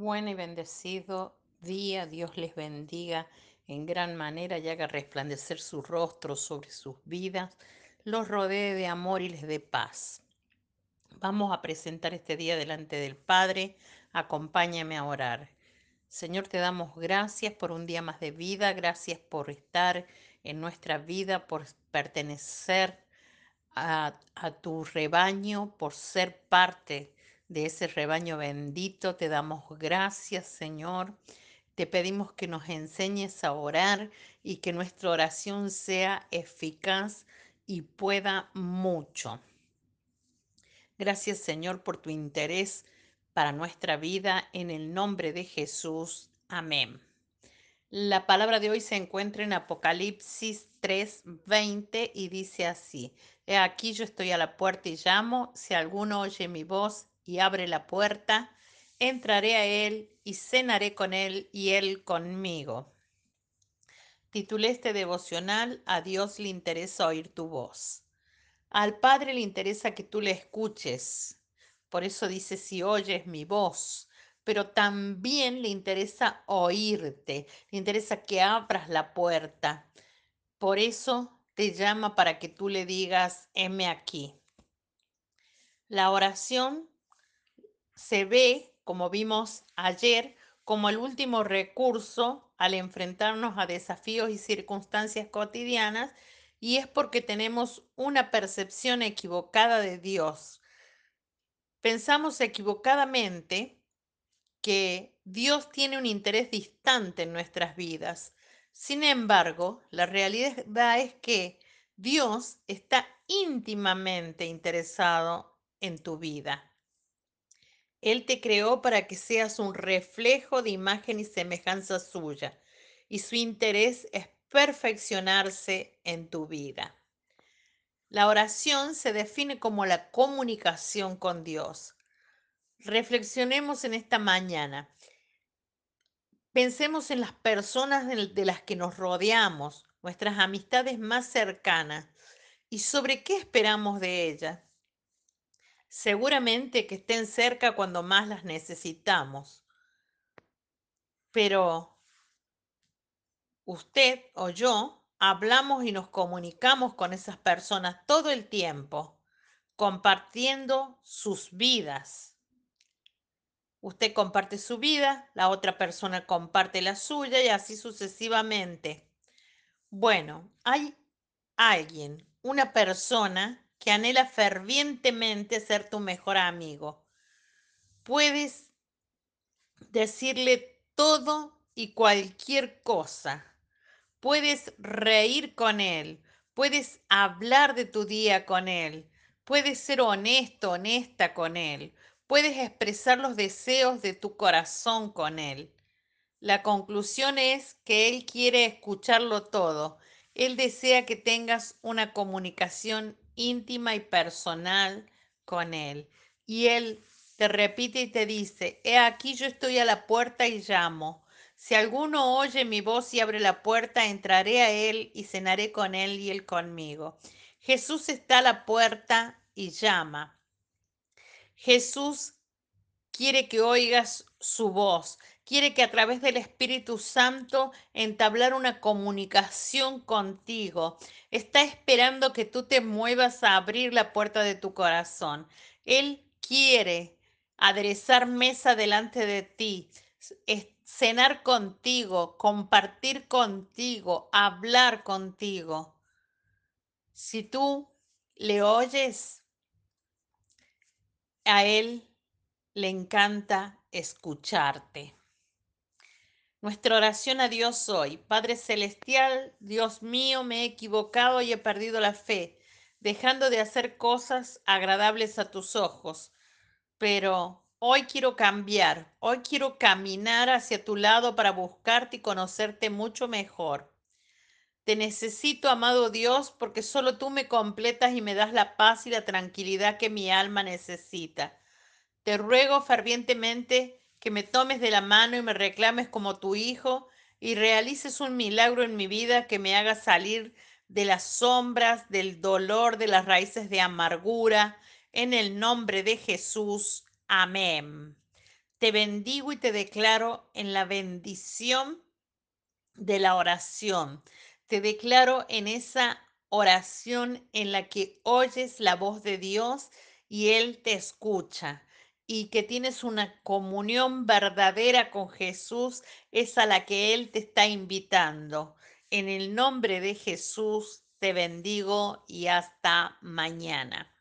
Buen y bendecido día, Dios les bendiga en gran manera y haga resplandecer su rostro sobre sus vidas, los rodee de amor y les dé paz. Vamos a presentar este día delante del Padre, acompáñame a orar. Señor, te damos gracias por un día más de vida, gracias por estar en nuestra vida, por pertenecer a, a tu rebaño, por ser parte de ese rebaño bendito. Te damos gracias, Señor. Te pedimos que nos enseñes a orar y que nuestra oración sea eficaz y pueda mucho. Gracias, Señor, por tu interés para nuestra vida. En el nombre de Jesús. Amén. La palabra de hoy se encuentra en Apocalipsis 3:20 y dice así, He aquí yo estoy a la puerta y llamo, si alguno oye mi voz y abre la puerta, entraré a él y cenaré con él y él conmigo. Titulé este devocional, A Dios le interesa oír tu voz. Al Padre le interesa que tú le escuches. Por eso dice, si oyes mi voz, pero también le interesa oírte, le interesa que abras la puerta. Por eso te llama para que tú le digas, heme aquí. La oración se ve, como vimos ayer, como el último recurso al enfrentarnos a desafíos y circunstancias cotidianas, y es porque tenemos una percepción equivocada de Dios. Pensamos equivocadamente que Dios tiene un interés distante en nuestras vidas. Sin embargo, la realidad es que Dios está íntimamente interesado en tu vida. Él te creó para que seas un reflejo de imagen y semejanza suya, y su interés es perfeccionarse en tu vida. La oración se define como la comunicación con Dios. Reflexionemos en esta mañana. Pensemos en las personas de las que nos rodeamos, nuestras amistades más cercanas, y sobre qué esperamos de ellas. Seguramente que estén cerca cuando más las necesitamos. Pero usted o yo hablamos y nos comunicamos con esas personas todo el tiempo, compartiendo sus vidas Usted comparte su vida, la otra persona comparte la suya y así sucesivamente. Bueno, hay alguien, una persona que anhela fervientemente ser tu mejor amigo. Puedes decirle todo y cualquier cosa. Puedes reír con él, puedes hablar de tu día con él, puedes ser honesto, honesta con él, puedes expresar los deseos de tu corazón con Él. La conclusión es que Él quiere escucharlo todo. Él desea que tengas una comunicación íntima y personal con Él. Y Él te repite y te dice, he aquí yo estoy a la puerta y llamo. Si alguno oye mi voz y abre la puerta, entraré a Él y cenaré con Él y Él conmigo. Jesús está a la puerta y llama. Jesús quiere que oigas su voz, quiere que a través del Espíritu Santo entablar una comunicación contigo. Está esperando que tú te muevas a abrir la puerta de tu corazón. Él quiere aderezar mesa delante de ti, cenar contigo, compartir contigo, hablar contigo. Si tú le oyes, a Él le encanta escucharte. Nuestra oración a Dios hoy. Padre Celestial, Dios mío, me he equivocado y he perdido la fe, dejando de hacer cosas agradables a tus ojos. Pero hoy quiero cambiar, hoy quiero caminar hacia tu lado para buscarte y conocerte mucho mejor. Te necesito, amado Dios, porque solo tú me completas y me das la paz y la tranquilidad que mi alma necesita. Te ruego fervientemente que me tomes de la mano y me reclames como tu hijo y realices un milagro en mi vida que me haga salir de las sombras, del dolor, de las raíces de amargura. En el nombre de Jesús. Amén. Te bendigo y te declaro en la bendición de la oración. Te declaro en esa oración en la que oyes la voz de Dios y Él te escucha y que tienes una comunión verdadera con Jesús, es a la que Él te está invitando. En el nombre de Jesús te bendigo y hasta mañana.